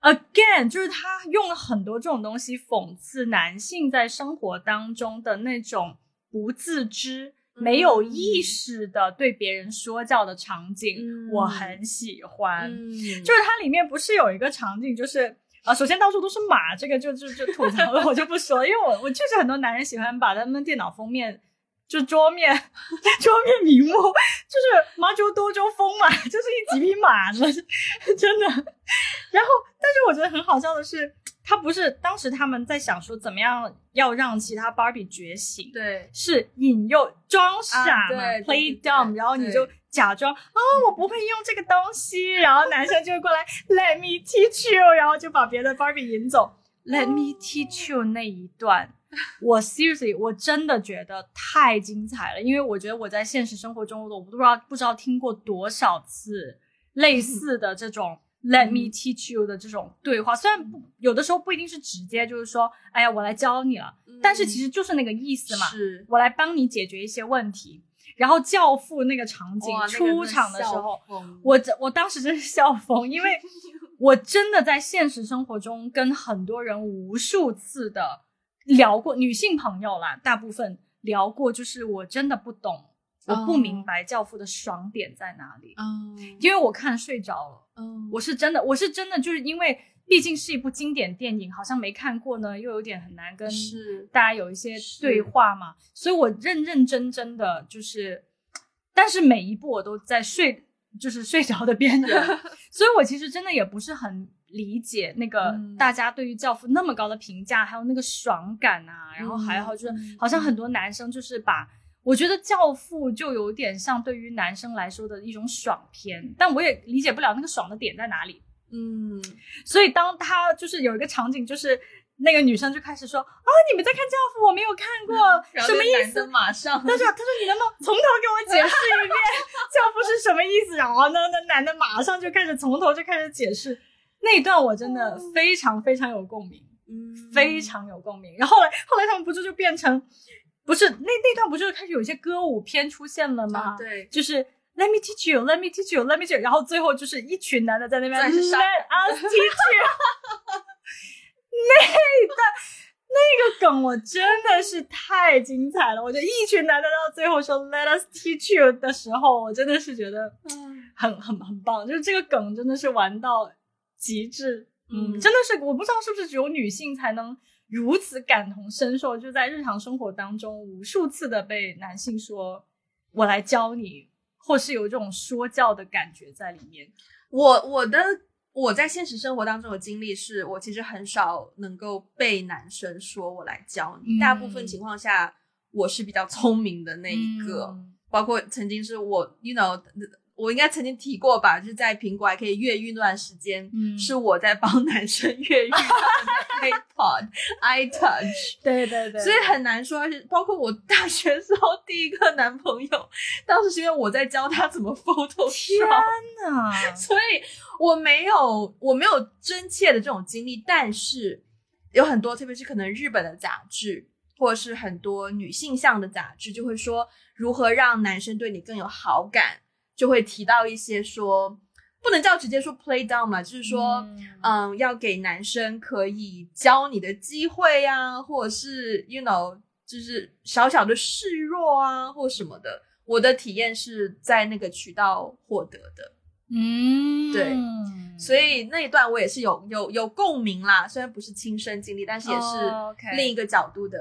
Again，就是他用了很多这种东西讽刺男性在生活当中的那种不自知、嗯没有意识的对别人说教的场景，嗯我很喜欢。嗯，就是它里面不是有一个场景，就是啊，首先到处都是马，这个就就就吐槽了，我就不说了，因为我我确实很多男人喜欢把他们电脑封面。就桌面，桌面名目就是麻州多州风嘛，就是一几匹马呢，真的。然后，但是我觉得很好笑的是，他不是当时他们在想说怎么样要让其他 Barbie 觉醒，对，是引诱装傻嘛、对对 p l a y 对对 dumb，然后你就假装啊、我不会用这个东西，然后男生就会过来 Let me teach you，然后就把别的 Barbie 引走。Let me teach you 那一段，我 seriously 我真的觉得太精彩了，因为我觉得我在现实生活中，我都不知道不知道听过多少次类似的这种 Let me teach you 的这种对话，虽然不有的时候不一定是直接就是说，哎呀，我来教你了，但是其实就是那个意思嘛，是。我来帮你解决一些问题。然后教父那个场景出场的时候，我真我当时真是笑疯，因为 我真的在现实生活中跟很多人无数次的聊过，女性朋友啦，大部分聊过，就是我真的不懂，我不明白教父的爽点在哪里，嗯因为我看睡着了。嗯我是真的，我是真的，就是因为毕竟是一部经典电影，好像没看过呢，又有点很难跟是大家有一些对话嘛，所以我认认真真的就是，但是每一部我都在睡，就是睡着的边缘，所以我其实真的也不是很理解那个嗯大家对于《教父》那么高的评价，还有那个爽感啊，然后还好就是嗯好像很多男生就是把。我觉得《教父》就有点像对于男生来说的一种爽片，但我也理解不了那个爽的点在哪里。嗯所以当他就是有一个场景，就是那个女生就开始说啊，你们在看《教父》，我没有看过，什么意思那男的？马上他说：“他说你能不能从头给我解释一遍《教父》是什么意思？”然后呢，那男的马上就开始从头就开始解释。那一段我真的非常非常有共鸣，嗯非常有共鸣。然后后来后来他们不是就变成，不是那那段不是开始有一些歌舞片出现了吗？啊对就是 Let me teach you, Let me teach you, Let me teach you，然后最后就是一群男的在那边在 Let us teach you。那一段那个梗我真的是太精彩了，我觉得一群男的到最后说 Let us teach you 的时候，我真的是觉得嗯很很很棒，就是这个梗真的是玩到极致，嗯，嗯真的是我不知道是不是只有女性才能如此感同身受，就在日常生活当中无数次的被男性说“我来教你”，或是有这种说教的感觉在里面。我我的我在现实生活当中的经历是，我其实很少能够被男生说我来教你，嗯大部分情况下我是比较聪明的那一个，嗯包括曾经是我，you know。我应该曾经提过吧，就是在苹果还可以越狱那段时间，嗯。是我在帮 男生越狱的 iPod、iTouch，对对对，所以很难说。是包括我大学时候第一个男朋友，当时是因为我在教他怎么 Photoshop，哪，所以我没有我没有真切的这种经历，但是有很多，特别是可能日本的杂志，或者是很多女性向的杂志，就会说如何让男生对你更有好感，就会提到一些说不能叫直接说 play down 嘛，就是说。嗯嗯，要给男生可以教你的机会啊，或者是 you know，就是小小的示弱啊，或什么的。我的体验是在那个渠道获得的，嗯，对所以那一段我也是有有有共鸣啦。虽然不是亲身经历，但是也是另一个角度的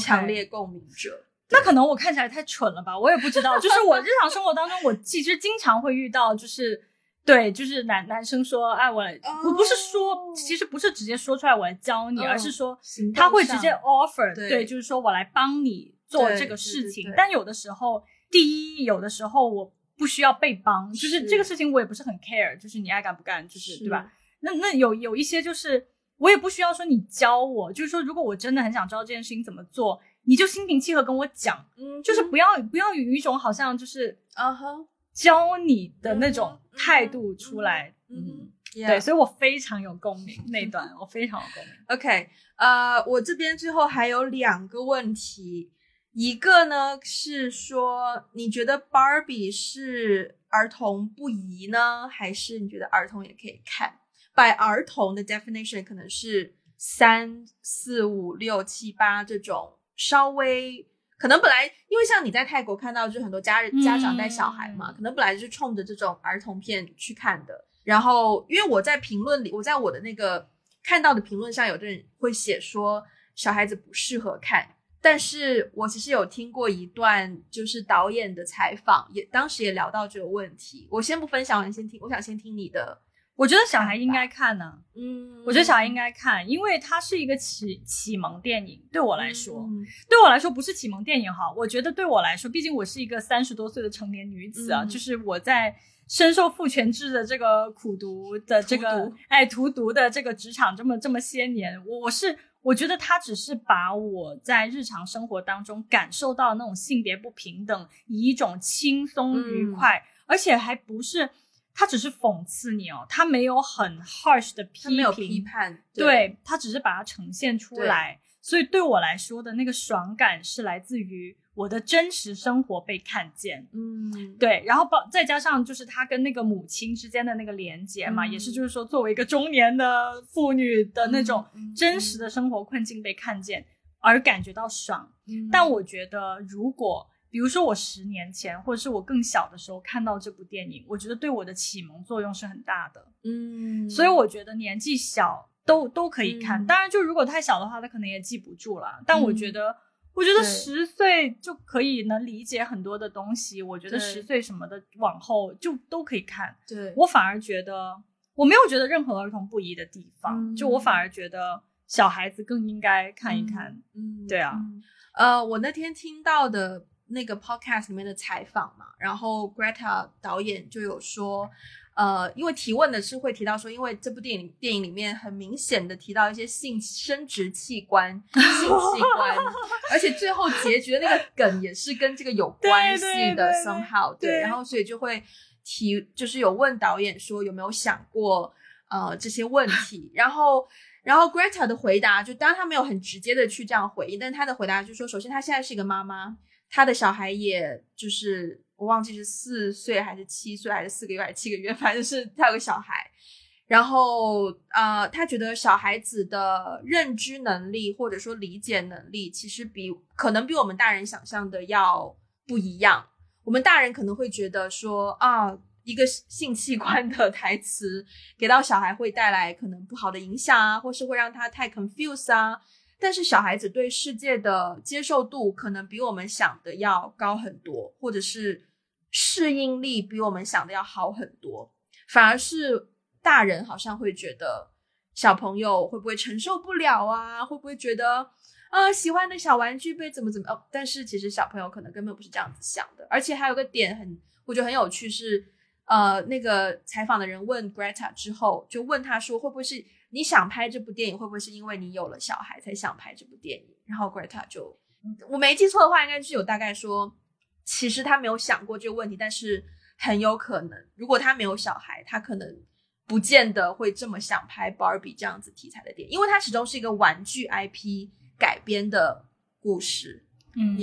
强烈共鸣者。那可能我看起来太蠢了吧，我也不知道。就是我日常生活当中，我其实经常会遇到，就是对，就是男男生说，哎，我来，不不是说，其实不是直接说出来我来教你，哦而是说他会直接 offer，对。对，就是说我来帮你做这个事情。但有的时候，第一，有的时候我不需要被帮，就是是。这个事情我也不是很 care，就是你爱干不干，就是是。对吧？那那有有一些就是我也不需要说你教我，就是说如果我真的很想知道这件事情怎么做，你就心平气和跟我讲，嗯就是不要不要有一种好像就是啊哈，教你的那种态度出来。嗯对，所以我非常有共鸣那段，我非常有共鸣。OK，呃，我这边最后还有两个问题，一个呢是说，你觉得 Barbie 是儿童不宜呢，还是你觉得儿童也可以看？by 儿童的 definition 可能是三四五六七八这种稍微。可能本来因为像你在泰国看到，就是很多家人家长带小孩嘛，嗯可能本来就是冲着这种儿童片去看的。然后，因为我在评论里，我在我的那个看到的评论上，有的人会写说小孩子不适合看，但是我其实有听过一段就是导演的采访，也当时也聊到这个问题。我先不分享，我先听，我想先听你的。我觉得小孩应该看呢、嗯我觉得小孩应该看，因为它是一个启启蒙电影。对我来说，嗯对我来说不是启蒙电影哈。我觉得对我来说，毕竟我是一个三十多岁的成年女子啊，嗯就是我在深受父权制的这个苦读的这个毒哎荼毒的这个职场这么这么些年，我我是我觉得他只是把我在日常生活当中感受到那种性别不平等，以一种轻松愉嗯快，而且还不是。他只是讽刺你哦，他没有很 harsh 的批评，他没有批判，对。他只是把它呈现出来，所以对我来说的那个爽感是来自于我的真实生活被看见。嗯，对，然后包再加上就是他跟那个母亲之间的那个连接嘛，嗯。也是就是说作为一个中年的妇女的那种真实的生活困境被看见，而感觉到爽。嗯。但我觉得如果比如说我十年前或者是我更小的时候看到这部电影，我觉得对我的启蒙作用是很大的。嗯，所以我觉得年纪小都都可以看，嗯当然就如果太小的话，他可能也记不住了。但我觉得，我觉得十岁就可以能理解很多的东西。我觉得十岁什么的往后就都可以看。对，我反而觉得我没有觉得任何儿童不宜的地方，嗯就我反而觉得小孩子更应该看一看。嗯，对啊嗯呃，我那天听到的那个 podcast 里面的采访嘛，然后 Greta 导演就有说，呃，因为提问的是会提到说，因为这部电影电影里面很明显的提到一些性生殖器官、性器官，而且最后结局的那个梗也是跟这个有关系的 somehow 对然后所以就会提，就是有问导演说有没有想过呃这些问题，然后。然后 Greta 的回答就，当然他没有很直接的去这样回应，但是她的回答就是说，首先她现在是一个妈妈，他的小孩也就是我忘记是四岁还是七岁还是四个月还是七个月，反正是他有个小孩。然后呃，他觉得小孩子的认知能力或者说理解能力，其实比可能比我们大人想象的要不一样。我们大人可能会觉得说啊，一个性器官的台词给到小孩会带来可能不好的影响啊，或是会让他太 confuse 啊。但是小孩子对世界的接受度可能比我们想的要高很多，或者是适应力比我们想的要好很多。反而是大人好像会觉得小朋友会不会承受不了啊？会不会觉得啊、喜欢的小玩具被怎么怎么？哦，但是其实小朋友可能根本不是这样子想的。而且还有个点很，我觉得很有趣是，呃，那个采访的人问 Greta 之后，就问他说，会不会是你想拍这部电影，会不会是因为你有了小孩才想拍这部电影？然后 Greta 就，我没记错的话，应该是有大概说，其实他没有想过这个问题，但是很有可能，如果他没有小孩，他可能不见得会这么想拍 Barbie 这样子题材的电影，因为它始终是一个玩具 IP 改编的故事。嗯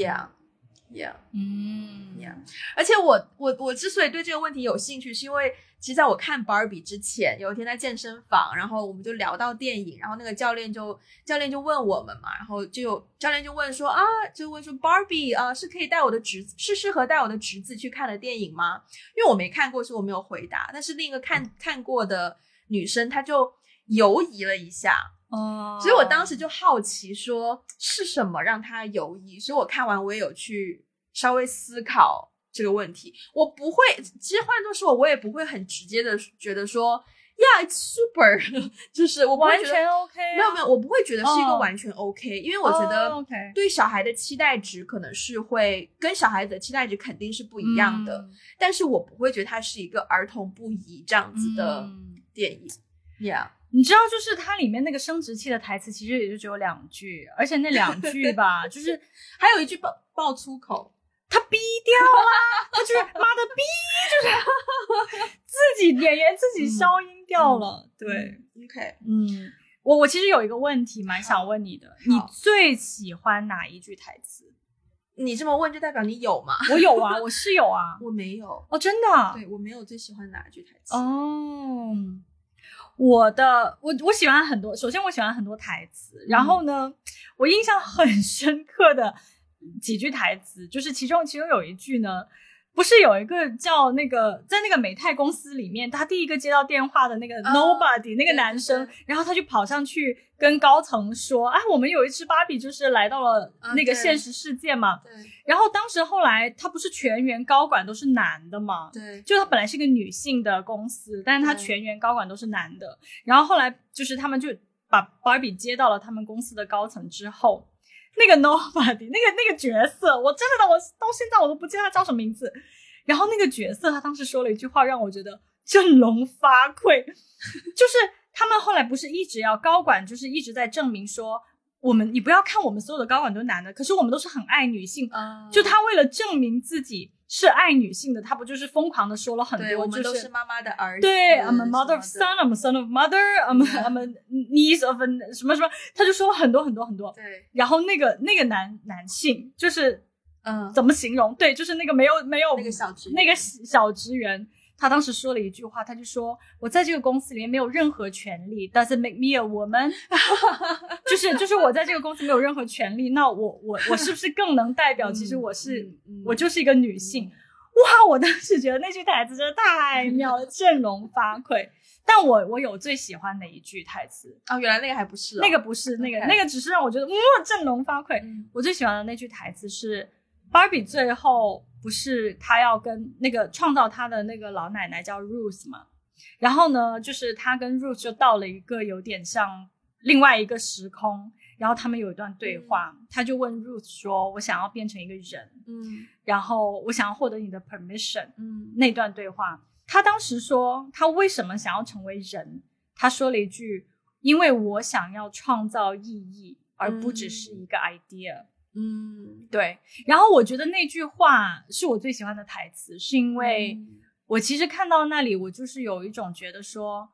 Yeah，Yeah。嗯 Yeah 而且我我我之所以对这个问题有兴趣，是因为其实在我看 Barbie 之前，有一天在健身房，然后我们就聊到电影，然后那个教练就教练就问我们嘛，然后就有教练就问说啊，就问说 Barbie 啊、是可以带我的侄是适合带我的侄子去看的电影吗？因为我没看过，所以我没有回答。但是另一个看看过的女生，她就犹疑了一下，哦，所以我当时就好奇说是什么让他犹疑，所以我看完我也有去稍微思考这个问题。我不会，其实换作是我，我也不会很直接的觉得说，Yeah，it's super，就是我完全 OK，啊。没有没有，我不会觉得是一个哦完全 OK，、因为我觉得对小孩的期待值可能是会跟小孩子的期待值肯定是不一样嗯。的，但是我不会觉得它是一个儿童不宜这样子的嗯。电影。，Yeah，你知道，就是它里面那个生殖器的台词，其实也就只有两句，而且那两句吧，就是还有一句爆爆粗口，他逼掉了，他就是妈的逼，就是自己演员自己消音掉了。对，OK，嗯，我我其实有一个问题蛮想问你的，你最喜欢哪一句台词？你这么问，就代表你有吗？我有啊，我是有啊，我没有哦，真的，对我没有最喜欢哪一句台词哦。我的，我我喜欢很多，首先我喜欢很多台词，然后呢，我印象很深刻的几句台词，就是其中其中有一句呢。不是有一个叫那个在那个美泰公司里面，他第一个接到电话的那个 nobody 那个男生，然后他就跑上去跟高层说：“啊，我们有一只芭比，就是来到了那个现实世界嘛。”对。然后当时后来他不是全员高管都是男的嘛？对。就他本来是一个女性的公司，但是他全员高管都是男的。然后后来就是他们就把芭比接到了他们公司的高层之后。那个 nobody 那个那个角色，我真的我到现在我都不记得他叫什么名字。然后那个角色他当时说了一句话，让我觉得振聋发聩。就是他们后来不是一直要高管，就是一直在证明说，我们你不要看我们所有的高管都男的，可是我们都是很爱女性。就他为了证明自己。是爱女性的，他不就是疯狂的说了很多？我们都是妈妈的儿子。对，I'm a mother of son, I'm a son of mother, I'm I'm a niece of a 什么什么，他就说了很多很多很多。对，然后那个那个男男性就是，嗯，怎么形容？对，就是那个没有没有那个小职那个小职员。他当时说了一句话，他就说：“我在这个公司里面没有任何权利，Does it make me a woman？” 就是就是我在这个公司没有任何权利，那我我我是不是更能代表？其实我是我就是一个女性。哇！我当时觉得那句台词真的太妙了，振聋发聩。但我我有最喜欢的一句台词啊，原来那个还不是那个不是那个那个只是让我觉得哇振聋发聩。我最喜欢的那句台词是芭比最后。不是他要跟那个创造他的那个老奶奶叫 Ruth 嘛？然后呢，就是他跟 Ruth 就到了一个有点像另外一个时空，然后他们有一段对话，他就问 Ruth 说：“我想要变成一个人，嗯，然后我想要获得你的 permission。”嗯，那段对话，他当时说他为什么想要成为人？他说了一句：“因为我想要创造意义，而不只是一个 idea。”嗯，对。然后我觉得那句话是我最喜欢的台词，是因为我其实看到那里，我就是有一种觉得说，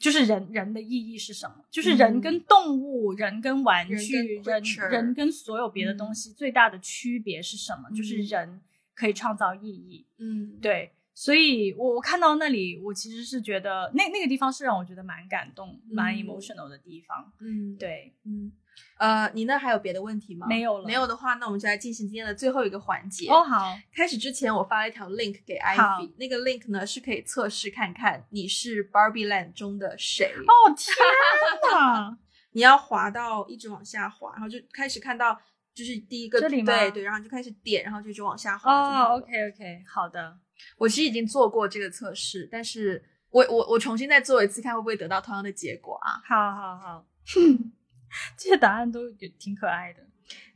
就是人人的意义是什么？就是人跟动物、人跟玩具、人人跟所有别的东西最大的区别是什么？就是人可以创造意义。嗯，对。所以我我看到那里，我其实是觉得那那个地方是让我觉得蛮感动、蛮 emotional 的地方。嗯，对，嗯。呃，你那还有别的问题吗？没有了。没有的话，那我们就来进行今天的最后一个环节。哦，好。开始之前，我发了一条 link 给 Ivy，那个 link 呢是可以测试看看你是 Barbie Land 中的谁。哦天哪！你要滑到一直往下滑，然后就开始看到就是第一个这里吗？对对，然后就开始点，然后就一直往下滑。哦，OK OK，好的。我其实已经做过这个测试，但是我我我重新再做一次，看会不会得到同样的结果啊？好好好。这些答案都挺可爱的。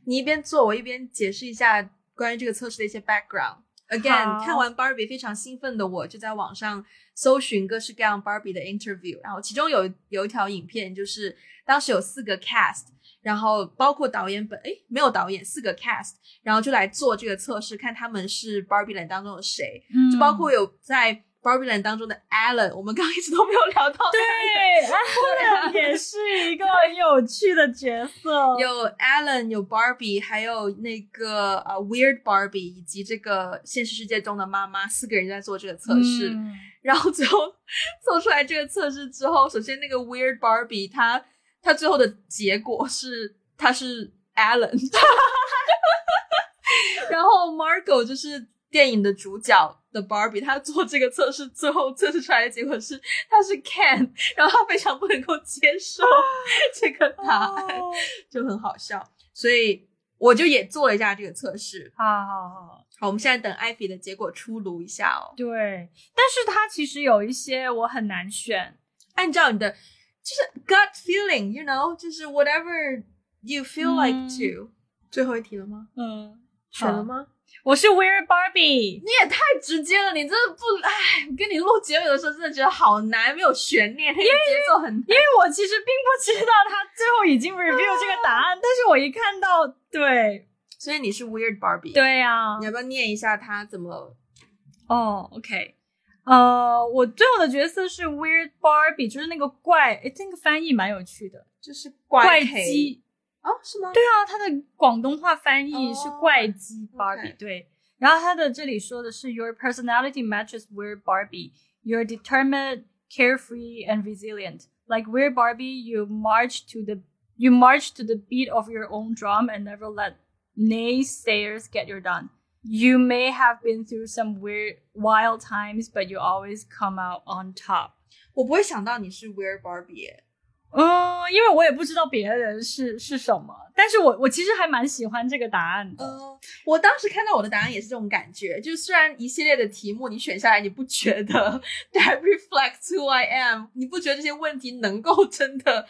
你一边做，我一边解释一下关于这个测试的一些 background。Again，看完 Barbie 非常兴奋的我，就在网上搜寻各式各样 Barbie 的 interview。然后其中有有一条影片，就是当时有四个 cast，然后包括导演本，哎，没有导演，四个 cast，然后就来做这个测试，看他们是 Barbie 人当中的谁。就包括有在。Barbie Land 当中的 Alan，我们刚刚一直都没有聊到。对，Alan 也是一个很有趣的角色。有 Alan，有 Barbie，还有那个呃 Weird Barbie，以及这个现实世界中的妈妈，四个人在做这个测试。然后最后做出来这个测试之后，首先那个 Weird Barbie，他他最后的结果是他是 Alan，然后 Margot 就是。电影的主角的 Barbie，他做这个测试，最后测试出来的结果是他是 can，然后他非常不能够接受这个答案，就很好笑。所以我就也做了一下这个测试。好好好，好，我们现在等艾菲的结果出炉一下哦。对，但是它其实有一些我很难选，按照你的就是 gut feeling，you know，就是 whatever you feel like to。最后一题了吗？嗯，选了吗？我是 Weird Barbie。你也太直接了，你真的不哎，跟你录结尾的时候真的觉得好难，没有悬念，那个节奏很。因为我其实并不知道他最后已经 review 这个答案，但是我一看到，对，所以你是 Weird Barbie。对呀、你要不要念一下他怎么？哦，OK，呃，我最后的角色是 Weird Barbie，就是那个怪，哎，这个翻译蛮有趣的，就是怪怪鸡。哦，是吗？对啊，它的广东话翻译是哦怪鸡 Barbie，、 OK 对。然后它的这里说的是 Your personality matches Weird Barbie. You're determined, carefree, and resilient. Like Weird Barbie, you march to the you march to the beat of your own drum and never let naysayers get your done. You may have been through some weird, wild times, but you always come out on top. 我不会想到你是 Weird Barbie 耶。 嗯，因为我也不知道别人是是什么，但是我我其实还蛮喜欢这个答案的。嗯，我当时看到我的答案也是这种感觉，就虽然一系列的题目你选下来，你不觉得 that reflects who I am，你不觉得这些问题能够真的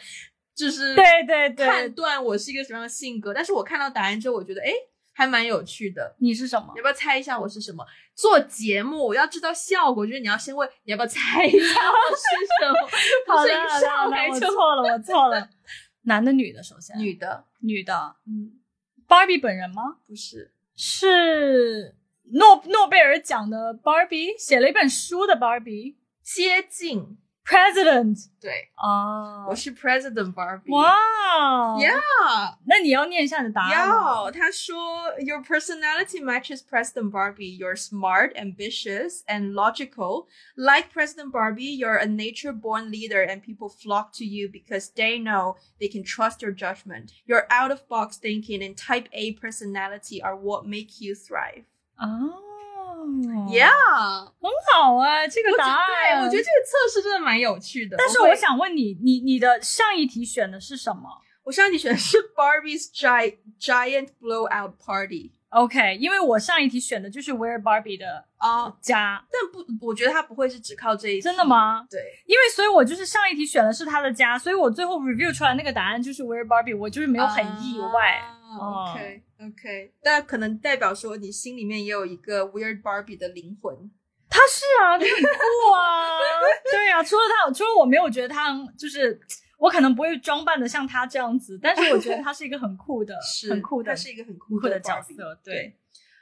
就是对对对，判断我是一个什么样的性格？但是我看到答案之后，我觉得诶还蛮有趣的。你是什么你？要不要猜一下我是什么？做节目我要知道效果，就是你要先问你要不要猜一下 我是什么，好的，好的，好的，上来就我错了，我错了。男的，女的？首先，女的，女的嗯，，Barbie 本人吗？不是，是诺诺贝尔奖的 Barbie，写了一本书的 Barbie。接近，President 对，啊我是 President Barbie。哇 Yeah，那你要念一下你的答案吗。要他说，Your personality matches President Barbie. You're smart, ambitious, and logical. Like President Barbie, you're a nature-born leader, and people flock to you because they know they can trust your judgment. Your out-of-box thinking and Type A personality are what make you thrive. 哦 Yeah，很好啊，这个答对，案。我觉得这个测试真的蛮有趣的。但是我想问你，你你的上一题选的是什么我上一题选的是 Barbie's gi giant blowout party？OK，因为我上一题选的就是 Where Barbie 的啊、家，但不，我觉得他不会是只靠这一题真的？吗？对。因为所以，我就是上一题选的是他的家，所以我最后 review 出来那个答案就是 Where Barbie，我就是没有很意外。OK OK，但可能代表说你心里面也有一个 Weird Barbie 的灵魂。他是啊，他很酷啊，对啊，除了他，除了我没有觉得他就是。我可能不会装扮的像他这样子，但是我觉得他是一个很酷的、是很酷的他、是一个很很酷酷的角色。对，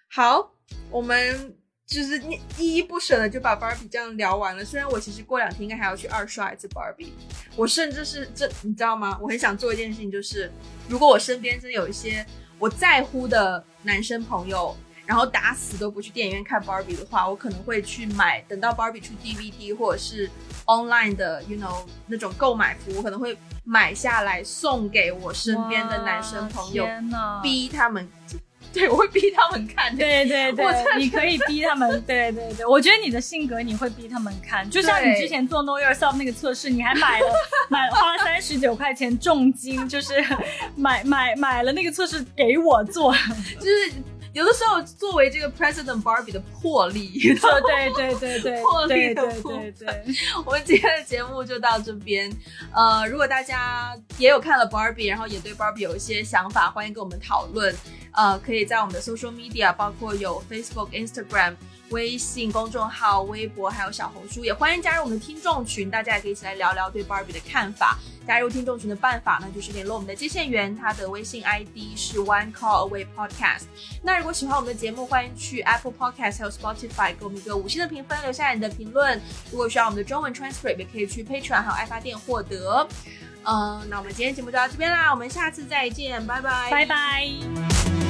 好，我们就是依依不舍的就把 Barbie 这样聊完了。虽然我其实过两天应该还要去二刷一次 Barbie，我甚至是这你知道吗？我很想做一件事情，就是如果我身边真的有一些我在乎的男生朋友。然后打死都不去电影院看 Barbie 的话，我可能会去买，等到 Barbie 出 DVD 或者是 online 的，you know 那种购买服务，可能会买下来送给我身边的男生朋友！逼他们，对我会逼他们看。对对对我，你可以逼他们。对对对，我觉得你的性格你会逼他们看，就像你之前做 Know Yourself 那个测试，你还买了买花了三十九块钱重金，就是买买买了那个测试给我做。就是有的时候作为这个 President Barbie 的魄力，对对对对魄对对对力的部对对，我们今天的节目就到这边。呃，如果大家也有看了 Barbie，然后也对 Barbie 有一些想法，欢迎跟我们讨论。呃，可以在我们的 social media，包括有 Facebook、Instagram。微信公众号、微博还有小红书，也欢迎加入我们的听众群，大家也可以一起来聊聊对 Barbie 的看法。加入听众群的办法呢，就是联络我们的接线员，他的微信 ID 是 One Call Away Podcast。那如果喜欢我们的节目，欢迎去 Apple Podcast 还有 Spotify 给我们一个五星的评分，留下你的评论。如果需要我们的中文 transcript，也可以去 Patreon 还有爱发电获得。嗯、那我们今天节目就到这边啦，我们下次再见，拜拜，拜拜。